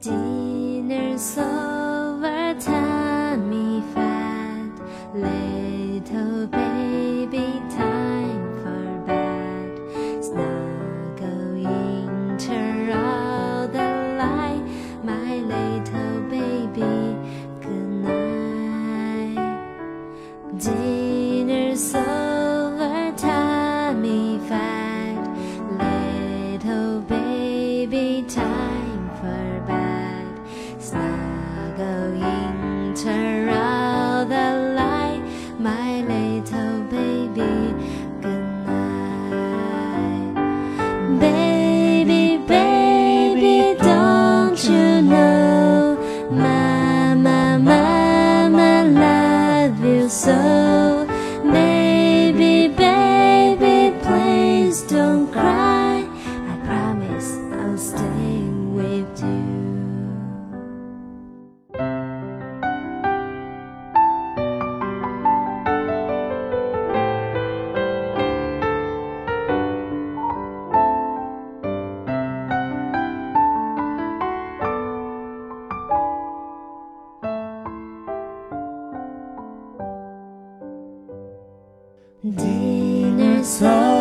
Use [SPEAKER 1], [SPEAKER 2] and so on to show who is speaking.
[SPEAKER 1] Dinner's over, So. Dinner song.